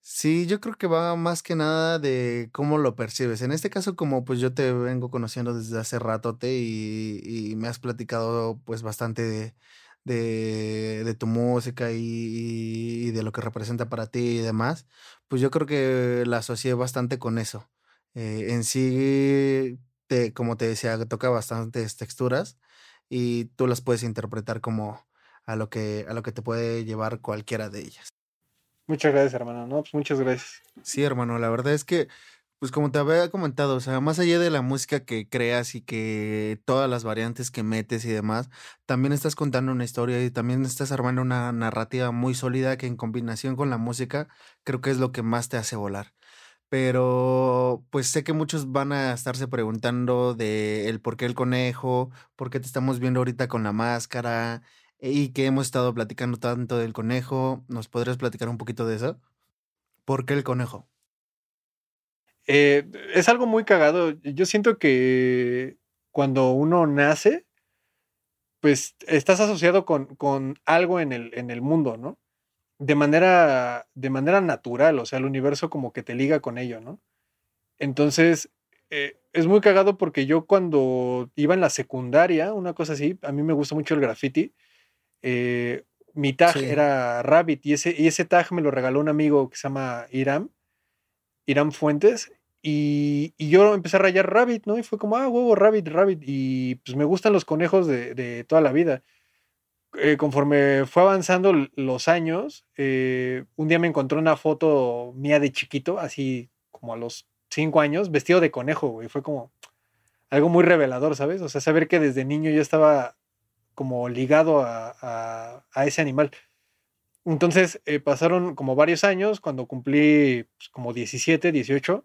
C: sí, yo creo que va más que nada de cómo lo percibes. En este caso, como pues yo te vengo conociendo desde hace ratote y, y me has platicado pues bastante de, de, tu música y, y de lo que representa para ti y demás, pues yo creo que la asocié bastante con eso. Eh, en sí, te, como te decía, toca bastantes texturas y tú las puedes interpretar como a lo que, a lo que te puede llevar cualquiera de ellas.
D: Muchas gracias, hermano, no, pues muchas gracias.
C: Sí, hermano, la verdad es que, pues como te había comentado, o sea, más allá de la música que creas y que todas las variantes que metes y demás, también estás contando una historia y también estás armando una narrativa muy sólida que en combinación con la música creo que es lo que más te hace volar. Pero pues sé que muchos van a estarse preguntando de el por qué el conejo, por qué te estamos viendo ahorita con la máscara y que hemos estado platicando tanto del conejo. ¿Nos podrías platicar un poquito de eso? ¿Por qué el conejo?
D: Eh, es algo muy cagado. Yo siento que cuando uno nace, pues estás asociado con, con algo en el, en el mundo, ¿no? De manera, de manera natural, o sea, el universo como que te liga con ello, ¿no? Entonces, eh, es muy cagado porque yo cuando iba en la secundaria, una cosa así, a mí me gusta mucho el graffiti, eh, mi tag era Rabbit y ese, y ese tag me lo regaló un amigo que se llama Iram, Iram Fuentes, y, yo empecé a rayar Rabbit, ¿no? Y fue como, ah, huevo, Rabbit, Rabbit. Y pues me gustan los conejos de, toda la vida. Eh, conforme fue avanzando los años, eh, un día me encontré una foto mía de chiquito, así como a los cinco años, vestido de conejo, güey. Fue como algo muy revelador, ¿sabes? O sea, saber que desde niño yo estaba como ligado a, ese animal. Entonces eh, pasaron como varios años, cuando cumplí pues, como 17, 18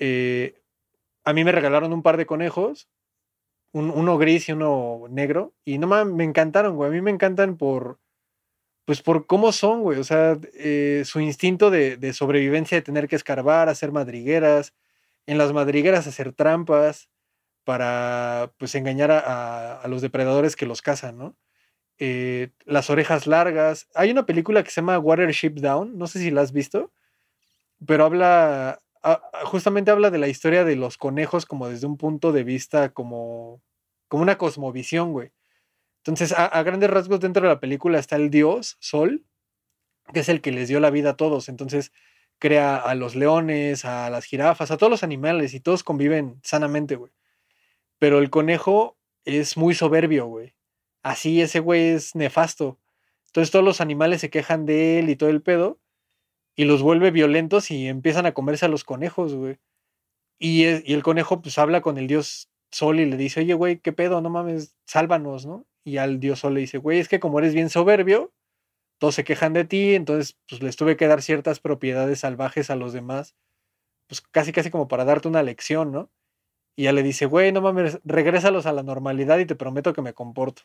D: eh, a mí me regalaron un par de conejos, uno gris y uno negro, y no mames, me encantaron, güey. A mí me encantan por, pues por cómo son, güey. O sea, eh, su instinto de, sobrevivencia, de tener que escarbar, hacer madrigueras, en las madrigueras hacer trampas para, pues, engañar a, los depredadores que los cazan, ¿no? Eh, las orejas largas. Hay una película que se llama Watership Down, no sé si la has visto, pero habla, justamente habla de la historia de los conejos como desde un punto de vista como, como una cosmovisión, güey. Entonces, a, grandes rasgos dentro de la película está el dios, Sol, que es el que les dio la vida a todos. Entonces, crea a los leones, a las jirafas, a todos los animales y todos conviven sanamente, güey. Pero el conejo es muy soberbio, güey. Así ese güey es nefasto. Entonces todos los animales se quejan de él y todo el pedo y los vuelve violentos y empiezan a comerse a los conejos, güey. Y, el conejo pues habla con el dios Sol y le dice, oye, güey, ¿qué pedo? No mames, sálvanos, ¿no? Y al dios Sol le dice, güey, es que como eres bien soberbio, todos se quejan de ti, entonces pues les tuve que dar ciertas propiedades salvajes a los demás, pues casi casi como para darte una lección, ¿no? Y ya le dice, güey, no mames, regrésalos a la normalidad y te prometo que me comporto.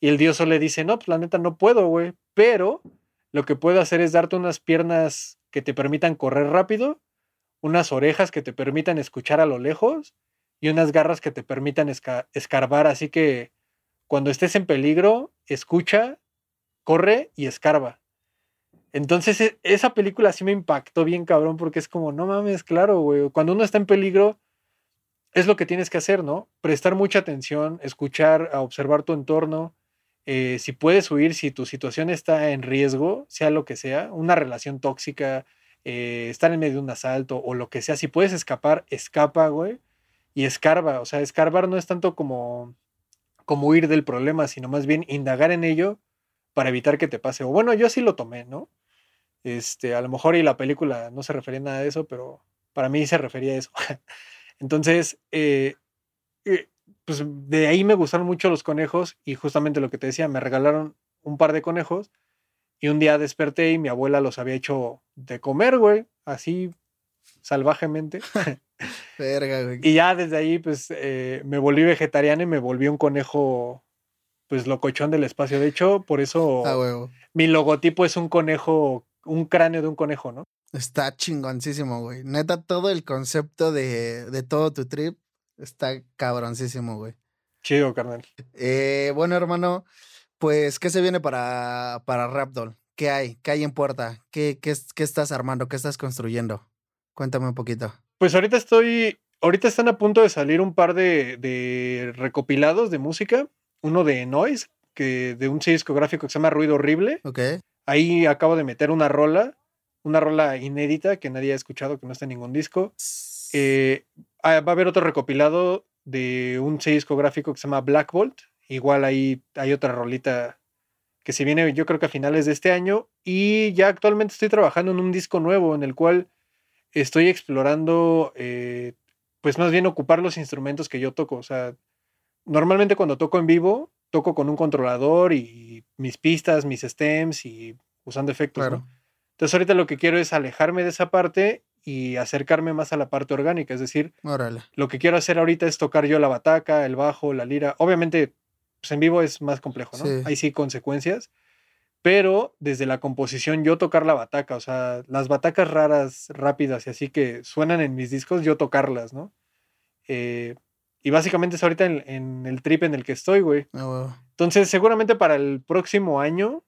D: Y el dios Sol le dice, no, pues la neta no puedo, güey, pero lo que puedo hacer es darte unas piernas que te permitan correr rápido, unas orejas que te permitan escuchar a lo lejos y unas garras que te permitan escarbar. Así que cuando estés en peligro, escucha, corre y escarba. Entonces e, esa película sí me impactó bien cabrón porque es como, no mames, claro, güey, cuando uno está en peligro es lo que tienes que hacer, ¿no? Prestar mucha atención, escuchar, observar tu entorno, eh, si puedes huir, si tu situación está en riesgo, sea lo que sea, una relación tóxica, eh, estar en medio de un asalto o lo que sea, si puedes escapar, escapa, güey, y escarba. O sea, escarbar no es tanto como, como huir del problema, sino más bien indagar en ello para evitar que te pase. O bueno, yo así lo tomé, ¿no? Este, a lo mejor y la película no se refería a nada de eso, pero para mí se refería a eso. *laughs* Entonces, eh, pues de ahí me gustaron mucho los conejos y justamente lo que te decía, me regalaron un par de conejos y un día desperté y mi abuela los había hecho de comer, güey, así salvajemente. *laughs*
C: Verga, güey.
D: Y ya desde ahí, pues, eh, me volví vegetariano y me volví un conejo, pues, locochón del espacio. De hecho, por eso
C: ah,
D: mi logotipo es un conejo, un cráneo de un conejo, ¿no?
C: Está chingoncísimo, güey. Neta, todo el concepto de, de todo tu trip Está cabroncísimo, güey.
D: Chido, carnal.
C: Eh, bueno, hermano, pues, ¿qué se viene para, para Rapdoll? ¿Qué hay? ¿Qué hay en puerta? ¿Qué, qué, qué estás armando? ¿Qué estás construyendo? Cuéntame un poquito.
D: Pues ahorita estoy. Ahorita están a punto de salir un par de, de recopilados de música. Uno de Noise, que de un discográfico que se llama Ruido Horrible.
C: Ok.
D: Ahí acabo de meter una rola, una rola inédita que nadie ha escuchado, que no está en ningún disco. Eh, Ah, va a haber otro recopilado de un sello discográfico que se llama Black Bolt. Igual ahí hay otra rolita que se viene yo creo que a finales de este año. Y ya actualmente estoy trabajando en un disco nuevo en el cual estoy explorando, eh, pues más bien ocupar los instrumentos que yo toco. O sea, normalmente cuando toco en vivo, toco con un controlador y mis pistas, mis stems y usando efectos. Entonces ahorita lo que quiero es alejarme de esa parte y acercarme más a la parte orgánica. Es decir, lo que quiero hacer ahorita es tocar yo la bataca, el bajo, la lira. Obviamente, pues en vivo es más complejo, ¿no? Hay sí consecuencias. pero desde la composición yo tocar la bataca, o sea, las batacas raras, rápidas y así que suenan en mis discos, yo tocarlas, ¿no? Eh, y básicamente es ahorita en, en, el trip en el que estoy, güey.
C: Oh,
D: Entonces, seguramente para el próximo año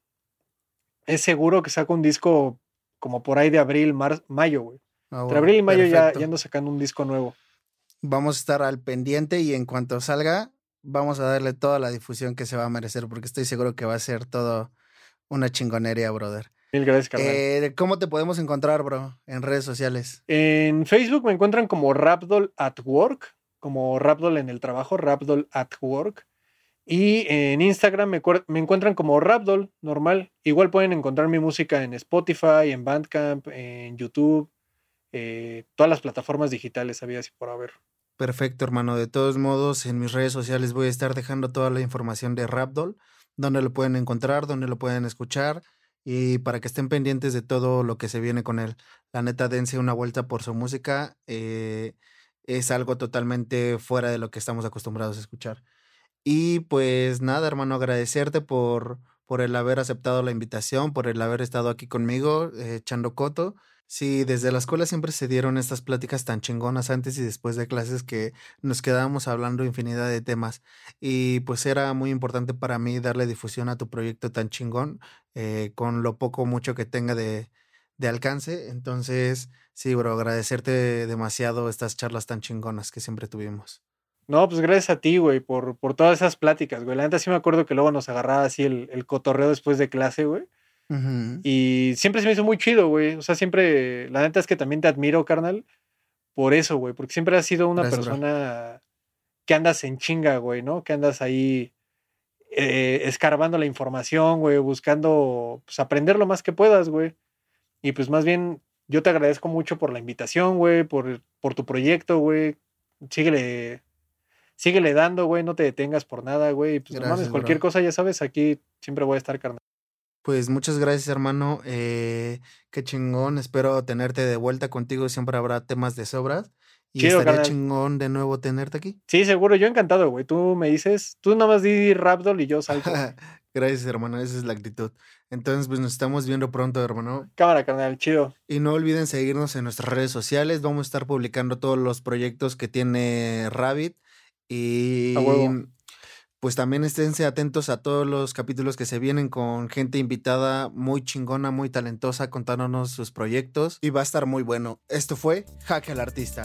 D: es seguro que saco un disco como por ahí de abril, mar, mayo, güey.
C: oh,
D: Entre abril y mayo ya, ya, ando sacando un disco nuevo.
C: Vamos a estar al pendiente y en cuanto salga, vamos a darle toda la difusión que se va a merecer, porque estoy seguro que va a ser todo una chingonería, brother.
D: Mil gracias, carnal.
C: Eh, ¿Cómo te podemos encontrar, bro? En redes sociales.
D: En Facebook me encuentran como Rapdol at Work, como Rapdol en el trabajo, Rapdol at Work. Y en Instagram me, encuentran como Rapdol, normal. Igual pueden encontrar mi música en Spotify, en Bandcamp, en YouTube, eh, todas las plataformas digitales, había así por haber.
C: Perfecto, hermano. De todos modos, en mis redes sociales voy a estar dejando toda la información de Rapdol, donde lo pueden encontrar, donde lo pueden escuchar y para que estén pendientes de todo lo que se viene con él. La neta, dense una vuelta por su música. Eh, es algo totalmente fuera de lo que estamos acostumbrados a escuchar. Y pues nada, hermano, agradecerte por, por el haber aceptado la invitación, por el haber estado aquí conmigo, eh, echando coto. Sí, desde la escuela siempre se dieron estas pláticas tan chingonas antes y después de clases que nos quedábamos hablando infinidad de temas. Y pues era muy importante para mí darle difusión a tu proyecto tan chingón, eh, con lo poco o mucho que tenga de, de alcance. Entonces, sí, bro, agradecerte demasiado estas charlas tan chingonas que siempre tuvimos.
D: No, pues gracias a ti, güey, por, por todas esas pláticas, güey. La neta sí me acuerdo que luego nos agarraba así el, el cotorreo después de clase, güey.
C: Uh -huh.
D: Y siempre se me hizo muy chido, güey. O sea, siempre, la neta es que también te admiro, carnal, por eso, güey. Porque siempre has sido una
C: Gracias,
D: persona bro. que andas en chinga, güey, ¿no? Que andas ahí eh, escarbando la información, güey, buscando, pues, aprender lo más que puedas, güey. Y pues más bien, yo te agradezco mucho por la invitación, güey, por, por tu proyecto, güey. Síguele, síguele dando, güey, no te detengas por nada, güey. Pues
C: Gracias,
D: no mames, cualquier
C: bro.
D: cosa, ya sabes, aquí siempre voy a estar, carnal.
C: Pues muchas gracias, hermano. Eh, qué chingón. Espero tenerte de vuelta contigo. Siempre habrá temas de sobras. Y
D: Chido,
C: estaría chingón de nuevo tenerte aquí.
D: Sí, seguro, yo encantado, güey. Tú me dices, tú nada más di Rapdol y yo salto. *laughs*
C: gracias, hermano. Esa es la actitud. Entonces, pues nos estamos viendo pronto, hermano.
D: Cámara, carnal, chido.
C: Y no olviden seguirnos en nuestras redes sociales. Vamos a estar publicando todos los proyectos que tiene Rabbit. Y pues también esténse atentos a todos los capítulos que se vienen con gente invitada muy chingona, muy talentosa, contándonos sus proyectos. Y va a estar muy bueno. Esto fue Hack al Artista.